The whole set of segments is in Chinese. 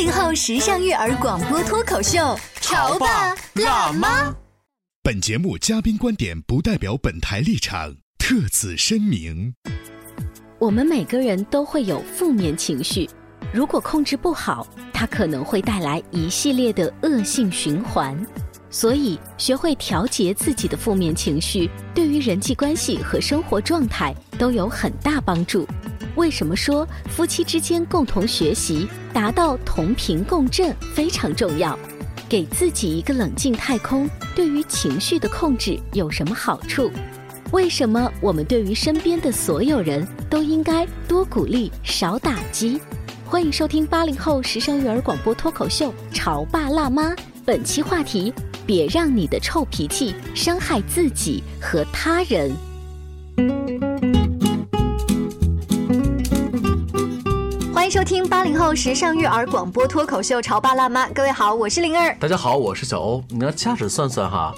八零后时尚育儿广播脱口秀，潮爸辣妈。本节目嘉宾观点不代表本台立场，特此声明。我们每个人都会有负面情绪，如果控制不好，它可能会带来一系列的恶性循环。所以，学会调节自己的负面情绪，对于人际关系和生活状态都有很大帮助。为什么说夫妻之间共同学习，达到同频共振非常重要？给自己一个冷静太空，对于情绪的控制有什么好处？为什么我们对于身边的所有人都应该多鼓励少打击？欢迎收听八零后时尚育儿广播脱口秀《潮爸辣妈》，本期话题。别让你的臭脾气伤害自己和他人。迎收听八零后时尚育儿广播脱口秀《潮爸辣妈》，各位好，我是灵儿。大家好，我是小欧。你要掐指算算哈，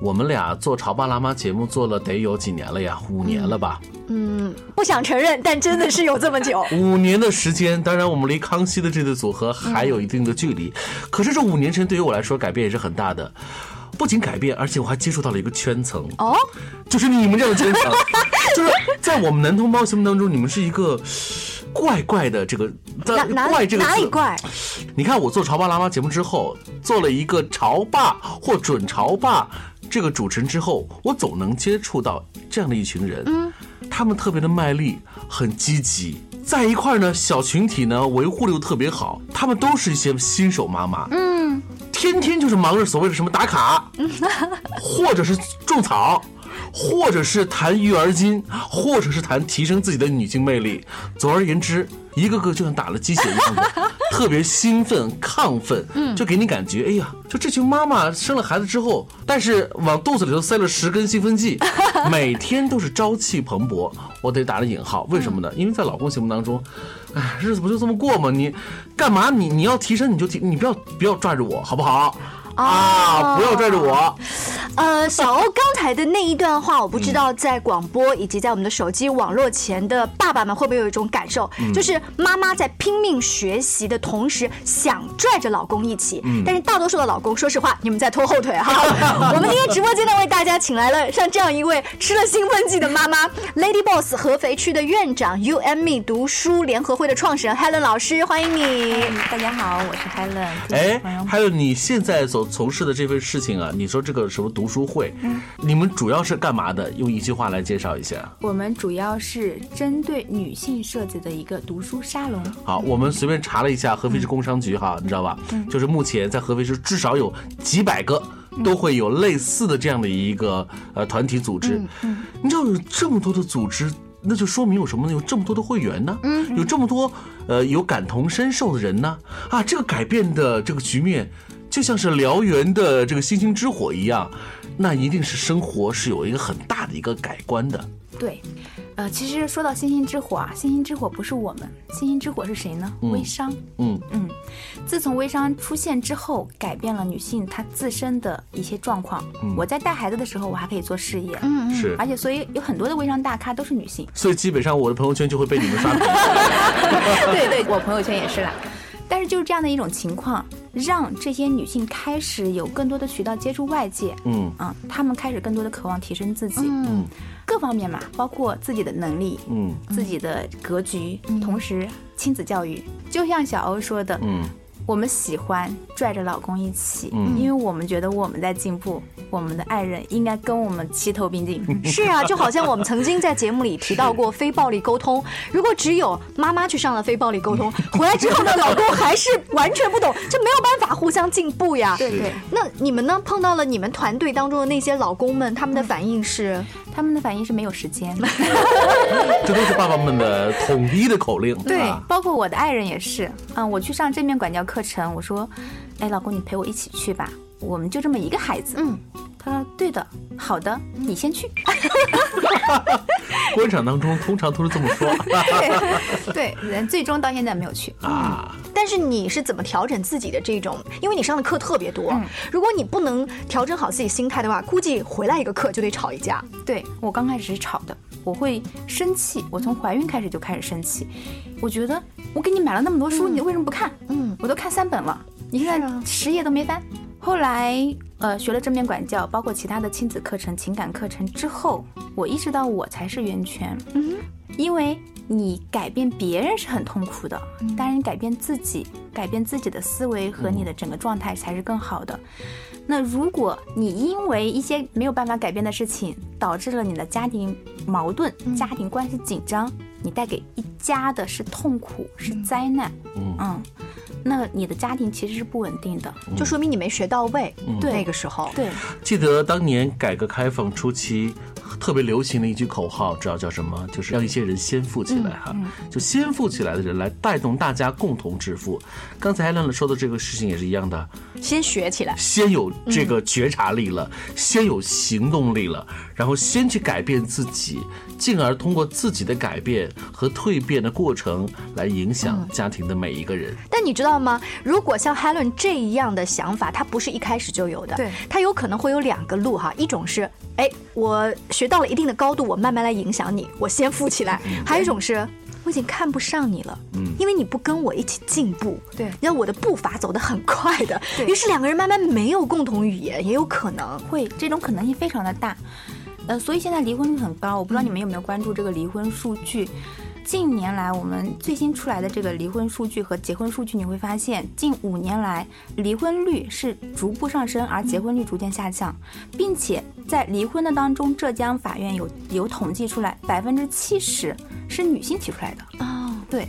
我们俩做《潮爸辣妈》节目做了得有几年了呀？五年了吧？嗯，不想承认，但真的是有这么久。五年的时间，当然我们离康熙的这对组合还有一定的距离。可是这五年间对于我来说改变也是很大的，不仅改变，而且我还接触到了一个圈层哦，就是你们这样的圈层，就是在我们男同胞心目当中，你们是一个怪怪的这个哪怪这个哪里怪？你看我做《潮爸辣妈》节目之后，做了一个潮爸或准潮爸这个主持人之后，我总能接触到这样的一群人。嗯。他们特别的卖力，很积极，在一块儿呢，小群体呢维护的又特别好。他们都是一些新手妈妈，嗯，天天就是忙着所谓的什么打卡，或者是种草，或者是谈育儿经，或者是谈提升自己的女性魅力。总而言之，一个个就像打了鸡血一样的，特别兴奋、亢奋，就给你感觉，哎呀，就这群妈妈生了孩子之后，但是往肚子里头塞了十根兴奋剂，每天都是朝气蓬勃。我得打了引号，为什么呢？因为在老公心目当中，哎，日子不就这么过吗？你干嘛？你你要提升你就提，你不要不要拽着我，好不好？啊！不要拽着我。呃，小欧刚才的那一段话，我不知道在广播以及在我们的手机网络前的爸爸们会不会有一种感受，就是妈妈在拼命学习的同时，想拽着老公一起，但是大多数的老公，说实话，你们在拖后腿 哈。我们今天直播间呢，为大家请来了像这样一位吃了兴奋剂的妈妈，Lady Boss 合肥区的院长，You and Me 读书联合会的创始人 Helen 老师，欢迎你。大家好，我是 Helen。哎，Helen，你现在所从事的这份事情啊，你说这个什么读书会，你们主要是干嘛的？用一句话来介绍一下。我们主要是针对女性设计的一个读书沙龙。好，我们随便查了一下合肥市工商局哈，你知道吧？就是目前在合肥市至少有几百个都会有类似的这样的一个呃团体组织。嗯你知道有这么多的组织，那就说明有什么呢？有这么多的会员呢？嗯，有这么多呃有感同身受的人呢？啊，这个改变的这个局面。就像是燎原的这个星星之火一样，那一定是生活是有一个很大的一个改观的。对，呃，其实说到星星之火啊，星星之火不是我们，星星之火是谁呢？微商。嗯嗯，自从微商出现之后，改变了女性她自身的一些状况。我在带孩子的时候，我还可以做事业。嗯嗯。是。而且，所以有很多的微商大咖都是女性。所以基本上我的朋友圈就会被你们刷屏。对对，我朋友圈也是啦。但是就是这样的一种情况，让这些女性开始有更多的渠道接触外界，嗯。啊，她们开始更多的渴望提升自己，嗯，各方面嘛，包括自己的能力，嗯，自己的格局，同时亲子教育，就像小欧说的，嗯，我们喜欢拽着老公一起，嗯因为我们觉得我们在进步，我们的爱人应该跟我们齐头并进。是啊，就好像我们曾经在节目里提到过非暴力沟通，如果只有妈妈去上了非暴力沟通，回来之后呢，老公还是完全不懂，就没有办法互相进步呀。对对，那你们呢？碰到了你们团队当中的那些老公们，他们的反应是？他们的反应是没有时间。这都是爸爸们的统一的口令。对啊，包括我的爱人也是。嗯，我去上正面管教课程，我说，哎，老公，你陪我一起去吧，我们就这么一个孩子。嗯，他说对的，好的，你先去。官场当中通常都是这么说 对，人最终到现在没有去。啊。但是你是怎么调整自己的这种？因为你上的课特别多，嗯如果你不能调整好自己心态的话，估计回来一个课就得吵一架。对我刚开始是吵的，我会生气，我从怀孕开始就开始生气。我觉得我给你买了那么多书，你为什么不看？嗯，我都看三本了，你现在十页都没翻。后来呃学了正面管教，包括其他的亲子课程、情感课程之后，我意识到我才是源泉。嗯，因为你改变别人是很痛苦的，但是你改变自己，改变自己的思维和你的整个状态才是更好的。那如果你因为一些没有办法改变的事情，导致了你的家庭矛盾、家庭关系紧张，你带给一家的是痛苦，是灾难。嗯那你的家庭其实是不稳定的。就说明你没学到位。对那个时候，对，记得当年改革开放初期，特别流行的一句口号，知道叫什么？就是让一些人先富起来哈，就先富起来的人来带动大家共同致富。刚才亮亮说的这个事情也是一样的，先学起来。先有这个觉察力了，先有行动力了，然后先去改变自己，进而通过自己的改变和蜕变的过程来影响家庭的每一个人。但你知道吗？如果像 Helen 这样的想法，他不是一开始就有的，对他有可能会有两个路哈，一种是，哎，我学到了一定的高度，我慢慢来影响你，我先富起来；还有一种是。我已经看不上你了，嗯，因为你不跟我一起进步，对让我的步伐走得很快的，于是两个人慢慢没有共同语言，也有可能。会这种可能性非常的大。呃，所以现在离婚率很高，我不知道你们有没有关注这个离婚数据。近年来，我们最新出来的这个离婚数据和结婚数据，你会发现，近五年来离婚率是逐步上升，而结婚率逐渐下降，并且在离婚的当中，浙江法院有有统计出来，百分之七十是女性提出来的。哦，对，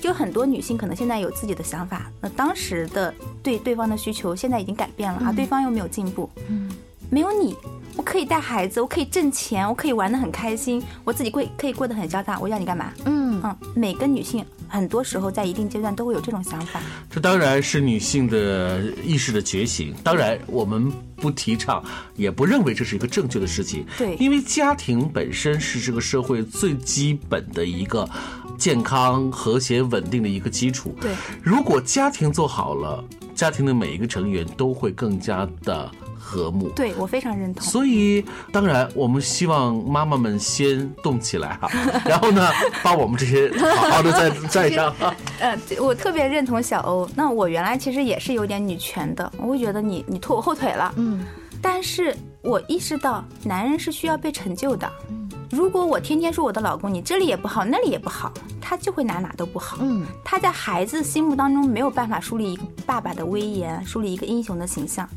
就很多女性可能现在有自己的想法，那当时的对对方的需求现在已经改变了，而对方又没有进步，嗯，没有你，我可以带孩子，我可以挣钱，我可以玩的很开心，我自己过可以过得很潇洒，我要你干嘛？嗯嗯，每个女性很多时候在一定阶段都会有这种想法，这当然是女性的意识的觉醒。当然，我们不提倡，也不认为这是一个正确的事情。对因为家庭本身是这个社会最基本的一个健康、和谐、稳定的一个基础。对，如果家庭做好了，家庭的每一个成员都会更加的和睦。对我非常认同。所以，当然，我们希望妈妈们先动起来哈，然后呢，把我们这些好好的再 再上。呃，对我特别认同小欧。那我原来其实也是有点女权的，我会觉得你你拖我后腿了。嗯，但是我意识到男人是需要被成就的。如果我天天说我的老公你这里也不好，那里也不好，他就会哪哪都不好。嗯，他在孩子心目当中没有办法树立一个爸爸的威严，树立一个英雄的形象。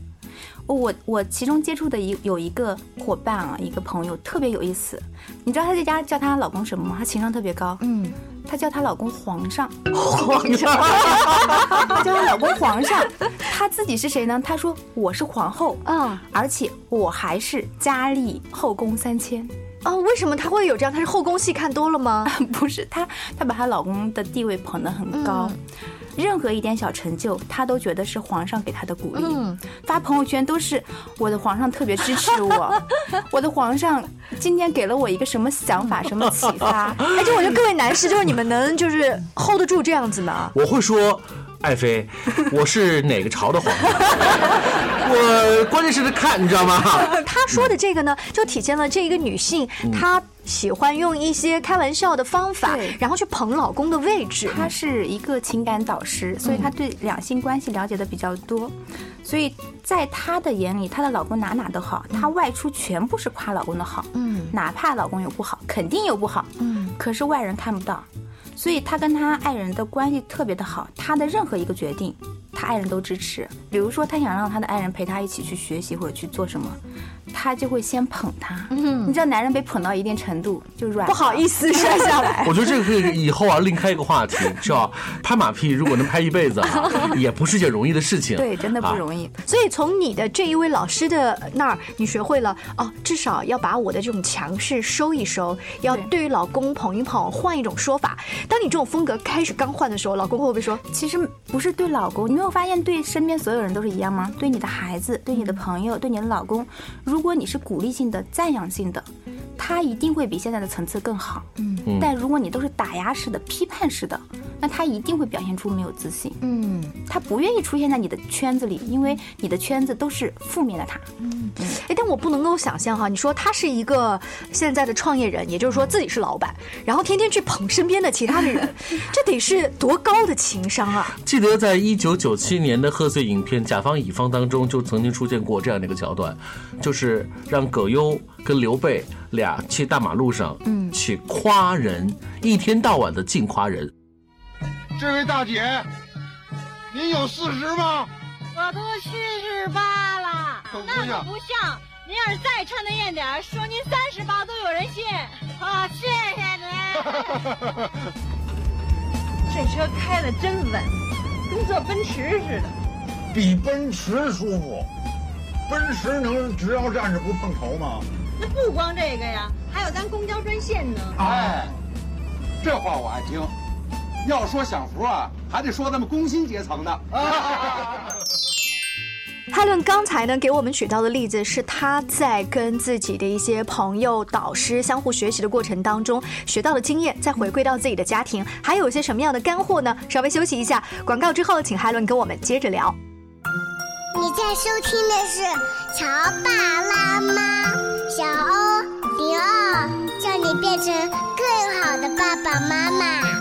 我我其中接触的一有一个伙伴啊，一个朋友特别有意思。你知道她在家叫她老公什么吗？她情商特别高。嗯，她叫她老公皇上。皇上，她叫她老公皇上。她自己是谁呢？她说我是皇后，嗯而且我还是佳丽后宫三千。哦，为什么她会有这样？她是后宫戏看多了吗？不是她，她把她老公的地位捧得很高。任何一点小成就，他都觉得是皇上给他的鼓励。嗯发朋友圈都是我的皇上特别支持我，我的皇上今天给了我一个什么想法、什么启发。而且我觉得各位男士，就是你们能就是 hold 得住这样子吗？我会说，爱妃，我是哪个朝的皇上？我关键是得看，你知道吗？他说的这个呢，就体现了这一个女性，她喜欢用一些开玩笑的方法，然后去捧老公的位置。她是一个情感导师，所以她对两性关系了解的比较多，所以在她的眼里，她的老公哪哪都好，她外出全部是夸老公的好，嗯哪怕老公有不好，肯定有不好，嗯可是外人看不到，所以他跟他爱人的关系特别的好，他的任何一个决定，他爱人都支持。比如说，他想让他的爱人陪他一起去学习或者去做什么，他就会先捧他。嗯，你知道，男人被捧到一定程度就软，不好意思摔下来。我觉得这个可以以后啊另开一个话题，是吧？拍马屁如果能拍一辈子啊，也不是件容易的事情。对，真的不容易。所以从你的这一位老师的那儿，你学会了哦，至少要把我的这种强势收一收，要对于老公捧一捧，换一种说法。当你这种风格开始刚换的时候，老公会不会说？其实不是对老公，你没有发现对身边所有人都是一样吗？对你的孩子，对你的朋友，对你的老公，如果你是鼓励性的、赞扬性的，他一定会比现在的层次更好。嗯，但如果你都是打压式的、批判式的，那他一定会表现出没有自信。嗯，他不愿意出现在你的圈子里，因为你的圈子都是负面的他。嗯，哎，但我不能够想象哈，你说他是一个现在的创业人，也就是说自己是老板，然后天天去捧身边的其他的人，这得是多高的情商啊！记得在一九九七年的贺岁影片《甲方乙方》当中，就曾经出现过这样的一个桥段，就是让葛优跟刘备俩去大马路上，嗯，去夸人，一天到晚的净夸人。这位大姐，您有四十吗？我都七十八了，那可不像。您要是再穿的艳点，说您三十八都有人信。好，谢谢您。这车开的真稳，跟坐奔驰似的。比奔驰舒服。奔驰能只要站着不碰头吗？那不光这个呀，还有咱公交专线呢。哎，这话我爱听。要说享福啊，还得说咱们工薪阶层的。哈伦刚才呢给我们举到的例子是他在跟自己的一些朋友、导师相互学习的过程当中学到的经验，再回归到自己的家庭，还有一些什么样的干货呢？稍微休息一下，广告之后，请哈伦跟我们接着聊。你在收听的是《乔爸拉妈》，小欧零二，叫你变成更好的爸爸妈妈。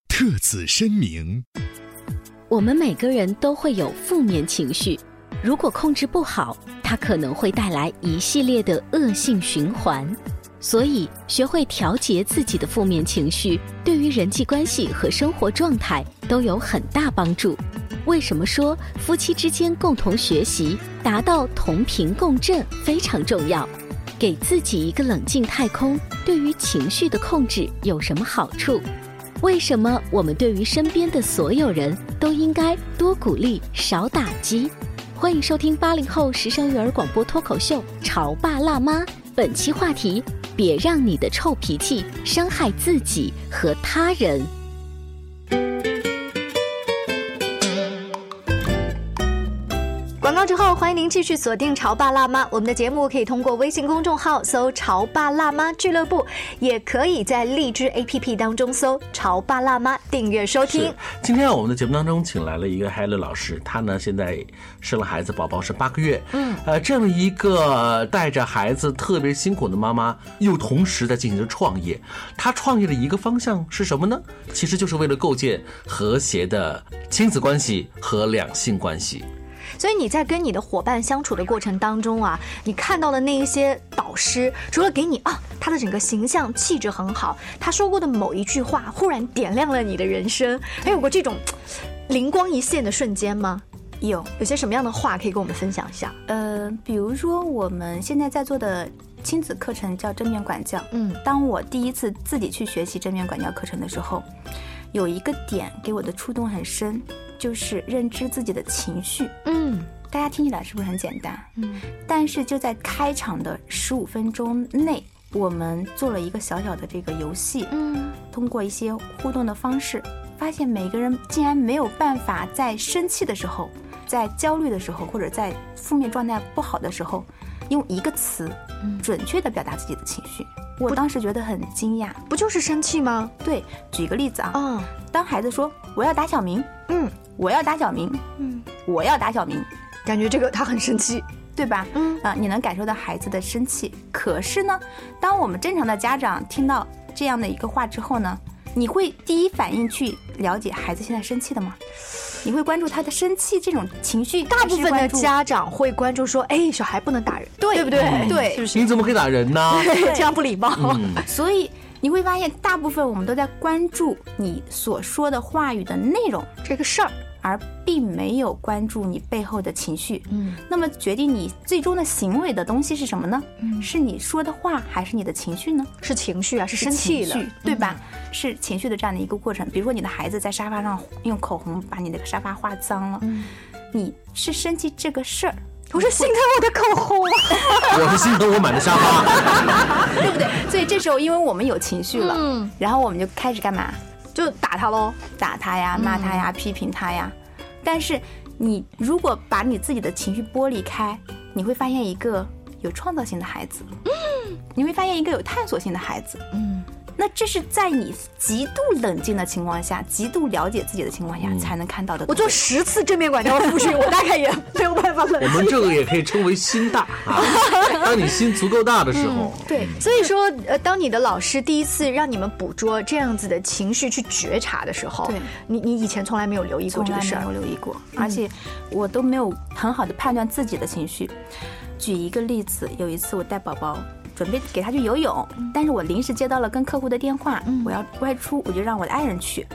特此声明：我们每个人都会有负面情绪，如果控制不好，它可能会带来一系列的恶性循环。所以，学会调节自己的负面情绪，对于人际关系和生活状态都有很大帮助。为什么说夫妻之间共同学习，达到同频共振非常重要？给自己一个冷静太空，对于情绪的控制有什么好处？为什么我们对于身边的所有人都应该多鼓励少打击？欢迎收听八零后时尚育儿广播脱口秀《潮爸辣妈》，本期话题：别让你的臭脾气伤害自己和他人。之后，欢迎您继续锁定《潮爸辣妈》。我们的节目可以通过微信公众号搜“潮爸辣妈俱乐部”，也可以在荔枝 APP 当中搜“潮爸辣妈”订阅收听。今天我们的节目当中请来了一个 Hello 老师，他呢现在生了孩子，宝宝是八个月。嗯，呃，这么一个带着孩子特别辛苦的妈妈，又同时在进行着创业。她创业的一个方向是什么呢？其实就是为了构建和谐的亲子关系和两性关系。所以你在跟你的伙伴相处的过程当中啊，你看到的那一些导师，除了给你啊他的整个形象气质很好，他说过的某一句话忽然点亮了你的人生，还有过这种灵光一现的瞬间吗？有，有些什么样的话可以跟我们分享一下？呃，比如说我们现在在做的亲子课程叫正面管教。嗯，当我第一次自己去学习正面管教课程的时候，有一个点给我的触动很深。就是认知自己的情绪，嗯，大家听起来是不是很简单？嗯，但是就在开场的十五分钟内，我们做了一个小小的这个游戏，嗯，通过一些互动的方式，发现每个人竟然没有办法在生气的时候，在焦虑的时候，或者在负面状态不好的时候，用一个词，准确的表达自己的情绪。我当时觉得很惊讶，不就是生气吗？对，举个例子啊，嗯，当孩子说我要打小明，嗯，我要打小明，嗯，我要打小明。感觉这个他很生气，对吧？嗯啊，你能感受到孩子的生气。可是呢，当我们正常的家长听到这样的一个话之后呢，你会第一反应去了解孩子现在生气的吗？你会关注他的生气这种情绪？大部分的家长会关注说：“哎，小孩不能打人，对不对？对，是不是？你怎么可以打人呢？这样不礼貌。”所以你会发现，大部分我们都在关注你所说的话语的内容这个事儿。而并没有关注你背后的情绪，嗯，那么决定你最终的行为的东西是什么呢？嗯，是你说的话还是你的情绪呢？是情绪啊，是生气了，对吧？是情绪的这样的一个过程。比如说你的孩子在沙发上用口红把你那个沙发画脏了，你是生气这个事儿，我是心疼我的口红，我是心疼我买的沙发，对不对？所以这时候因为我们有情绪了，嗯，然后我们就开始干嘛？就打他喽，打他呀，骂他呀，批评他呀。但是，你如果把你自己的情绪剥离开，你会发现一个有创造性的孩子，嗯，你会发现一个有探索性的孩子，嗯。那这是在你极度冷静的情况下，极度了解自己的情况下才能看到的。我做十次正面管教复训，我大概也没有办法冷静。我们这个也可以称为心大啊。当你心足够大的时候，对，所以说，呃，当你的老师第一次让你们捕捉这样子的情绪去觉察的时候，对，你你以前从来没有留意过这个事儿，没有留意过，而且我都没有很好的判断自己的情绪。举一个例子，有一次我带宝宝。准备给他去游泳，但是我临时接到了跟客户的电话，我要外出，我就让我的爱人去，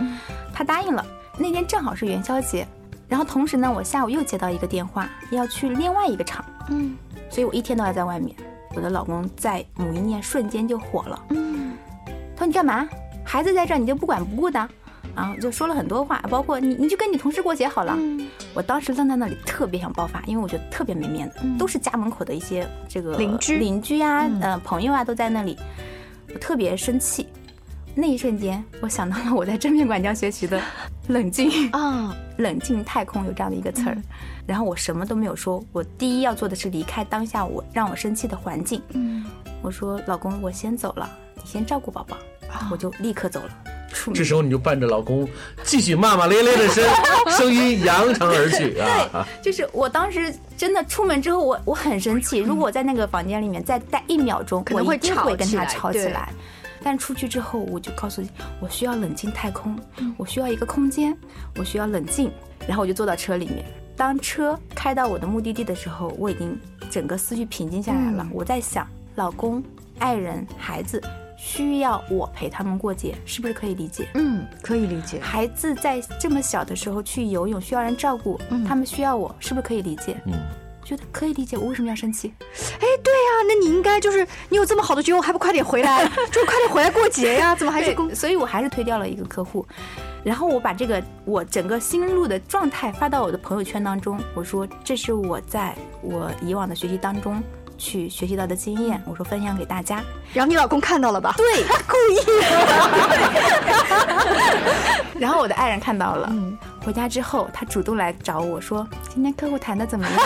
他答应了。那天正好是元宵节，然后同时呢，我下午又接到一个电话，要去另外一个厂，嗯，所以我一天都要在外面。我的老公在某一念瞬间就火了，嗯，他说你干嘛？孩子在这儿你就不管不顾的？然后就说了很多话，包括你，你就跟你同事过节好了。我当时愣在那里，特别想爆发，因为我觉得特别没面子，都是家门口的一些这个邻居、邻居啊，呃，朋友啊，都在那里，我特别生气。那一瞬间，我想到了我在正面管教学习的 冷静啊，冷静太空有这样的一个词儿。然后我什么都没有说，我第一要做的是离开当下我让我生气的环境。嗯，我说老公，我先走了，你先照顾宝宝，我就立刻走了。这时候你就伴着老公继续骂骂咧咧的声声音扬长而去 啊！对，就是我当时真的出门之后，我我很生气。如果我在那个房间里面再待一秒钟，我一定会跟他吵起来。但出去之后，我就告诉你，我需要冷静太空，我需要一个空间，我需要冷静。然后我就坐到车里面。当车开到我的目的地的时候，我已经整个思绪平静下来了。我在想，老公、爱人、孩子。需要我陪他们过节，是不是可以理解？嗯，可以理解。孩子在这么小的时候去游泳，需要人照顾，嗯他们需要我，是不是可以理解？嗯，觉得可以理解。我为什么要生气？哎，对呀，那你应该就是你有这么好的觉悟，还不快点回来？就快点回来过节呀？怎么还是工？所以我还是推掉了一个客户，然后我把这个我整个心路的状态发到我的朋友圈当中，我说这是我在我以往的学习当中。去学习到的经验，我说分享给大家，然后你老公看到了吧？对，故意。然后我的爱人看到了，回家之后他主动来找我说：“今天客户谈的怎么样？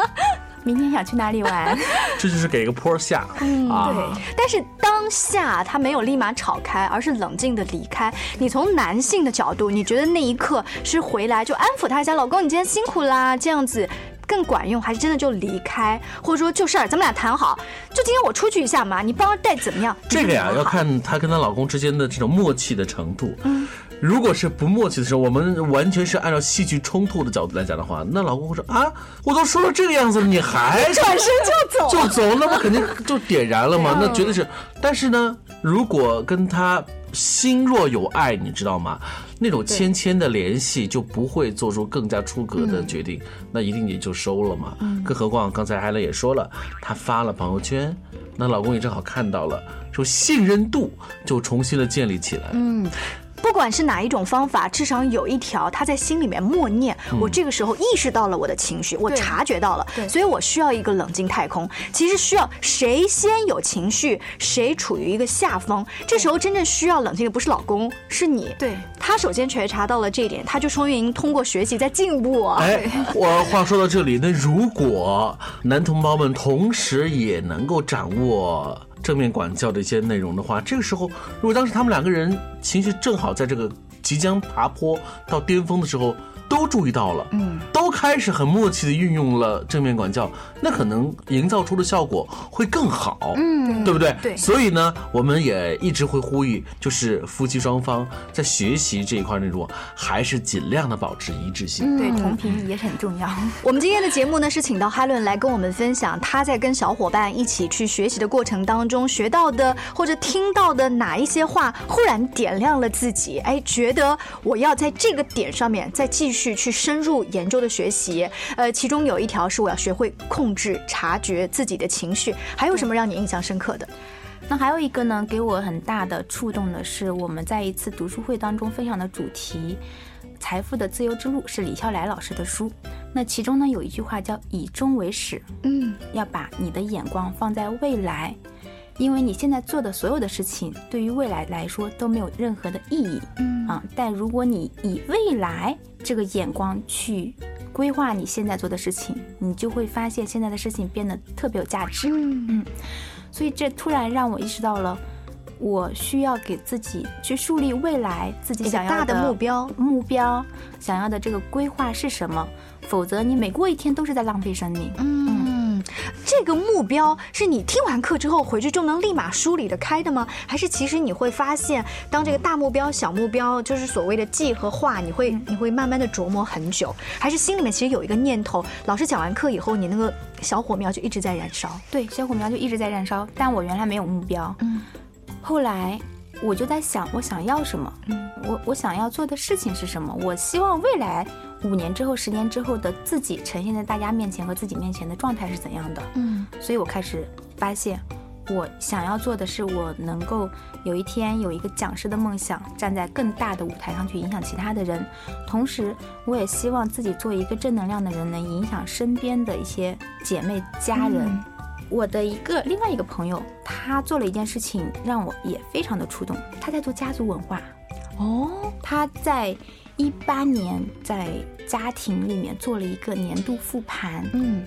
明天想去哪里玩？” 这就是给个坡下。嗯，对。但是当下他没有立马吵开，而是冷静的离开。你从男性的角度，你觉得那一刻是回来就安抚他一下，老公你今天辛苦啦，这样子。更管用，还是真的就离开，或者说就事儿，咱们俩谈好，就今天我出去一下嘛，你帮带怎么样？这个呀，要看她跟她老公之间的这种默契的程度。嗯，如果是不默契的时候，我们完全是按照戏剧冲突的角度来讲的话，那老公会说啊，我都说了这个样子了，你还转身就走，就走，那不肯定就点燃了吗？那绝对是。但是呢，如果跟他。心若有爱，你知道吗？那种牵牵的联系就不会做出更加出格的决定，那一定也就收了嘛。更何况刚才艾伦也说了，她发了朋友圈，那老公也正好看到了，说信任度就重新的建立起来。嗯。不管是哪一种方法，至少有一条他在心里面默念，我这个时候意识到了我的情绪，我察觉到了，所以我需要一个冷静太空。其实需要谁先有情绪，谁处于一个下风，这时候真正需要冷静的不是老公，是你。对他首先觉察到了这一点，他就说明通过学习在进步啊。哎，我话说到这里，那如果男同胞们同时也能够掌握正面管教的一些内容的话，这个时候，如果当时他们两个人情绪正好在这个即将爬坡到巅峰的时候。都注意到了，嗯，都开始很默契的运用了正面管教，那可能营造出的效果会更好，嗯，对不对？对。所以呢，我们也一直会呼吁，就是夫妻双方在学习这一块内容，还是尽量的保持一致性。对，同频也很重要。我们今天的节目呢，是请到哈伦来跟我们分享他在跟小伙伴一起去学习的过程当中学到的或者听到的哪一些话，忽然点亮了自己，哎，觉得我要在这个点上面再继续。去去深入研究的学习，呃，其中有一条是我要学会控制、察觉自己的情绪。还有什么让你印象深刻的？那还有一个呢，给我很大的触动的是，我们在一次读书会当中分享的主题《财富的自由之路》是李笑来老师的书。那其中呢有一句话叫“以终为始”，嗯，要把你的眼光放在未来。因为你现在做的所有的事情，对于未来来说都没有任何的意义，嗯啊。但如果你以未来这个眼光去规划你现在做的事情，你就会发现现在的事情变得特别有价值，嗯嗯。所以这突然让我意识到了，我需要给自己去树立未来自己想要的目标，目标想要的这个规划是什么？否则你每过一天都是在浪费生命，嗯。这个目标是你听完课之后回去就能立马梳理的开的吗？还是其实你会发现，当这个大目标、小目标，就是所谓的计和画，你会你会慢慢的琢磨很久？还是心里面其实有一个念头，老师讲完课以后，你那个小火苗就一直在燃烧？对，小火苗就一直在燃烧。但我原来没有目标，嗯，后来我就在想，我想要什么？嗯，我我想要做的事情是什么？我希望未来。五年之后、十年之后的自己呈现在大家面前和自己面前的状态是怎样的？嗯，所以我开始发现，我想要做的是，我能够有一天有一个讲师的梦想，站在更大的舞台上去影响其他的人。同时，我也希望自己做一个正能量的人，能影响身边的一些姐妹、家人。我的一个另外一个朋友，他做了一件事情，让我也非常的触动。他在做家族文化。哦，他在。一八年在家庭里面做了一个年度复盘，嗯。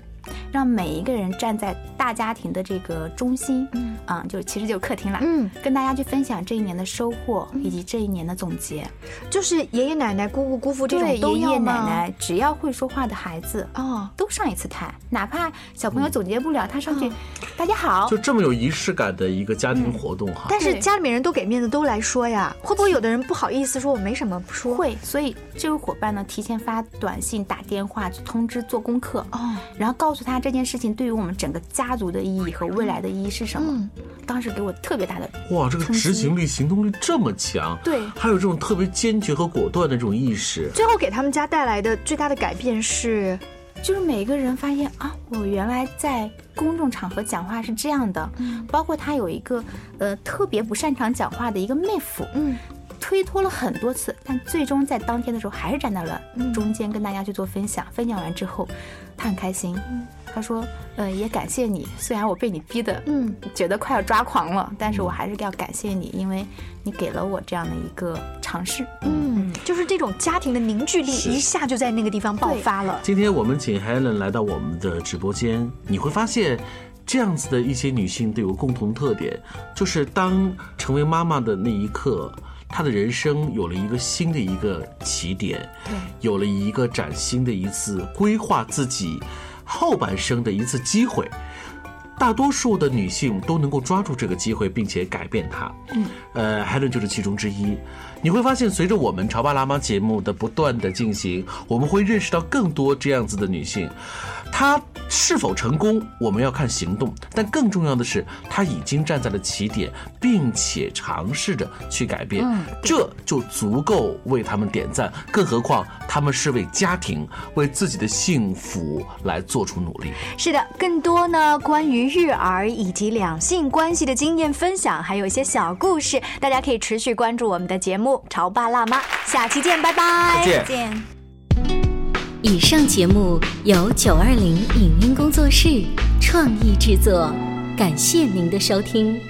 让每一个人站在大家庭的这个中心，嗯。啊，就其实就是客厅了，嗯，跟大家去分享这一年的收获以及这一年的总结，就是爷爷奶奶、姑姑、姑父这种爷爷奶奶只要会说话的孩子啊，都上一次台，哪怕小朋友总结不了，他上去，大家好，就这么有仪式感的一个家庭活动哈。但是家里面人都给面子，都来说呀，会不会有的人不好意思说，我没什么不说？会，所以这位伙伴呢，提前发短信、打电话去通知做功课哦，然后告诉他这件事情对于我们整个家族的意义和未来的意义是什么？当时给我特别大的哇，这个执行力、行动力这么强，对，还有这种特别坚决和果断的这种意识。最后给他们家带来的最大的改变是，就是每个人发现啊，我原来在公众场合讲话是这样的。嗯，包括他有一个呃特别不擅长讲话的一个妹夫，嗯，推脱了很多次，但最终在当天的时候还是站到了中间跟大家去做分享。分享完之后。他很开心，他说：“呃，也感谢你，虽然我被你逼的，嗯，觉得快要抓狂了，但是我还是要感谢你，因为你给了我这样的一个尝试。”嗯，就是这种家庭的凝聚力一下就在那个地方爆发了。今天我们请 Helen 来到我们的直播间，你会发现，这样子的一些女性都有共同特点，就是当成为妈妈的那一刻。他的人生有了一个新的一个起点，对，有了一个崭新的一次规划自己后半生的一次机会。大多数的女性都能够抓住这个机会，并且改变它。嗯，呃，Helen 就是其中之一。你会发现，随着我们潮爸辣妈节目的不断的进行，我们会认识到更多这样子的女性，她是否成功，我们要看行动，但更重要的是，她已经站在了起点，并且尝试着去改变，这就足够为他们点赞。更何况，他们是为家庭、为自己的幸福来做出努力。是的，更多呢关于育儿以及两性关系的经验分享，还有一些小故事，大家可以持续关注我们的节目《潮爸辣妈》，下期见，拜拜，再见。以上节目由九二零影音工作室创意制作，感谢您的收听。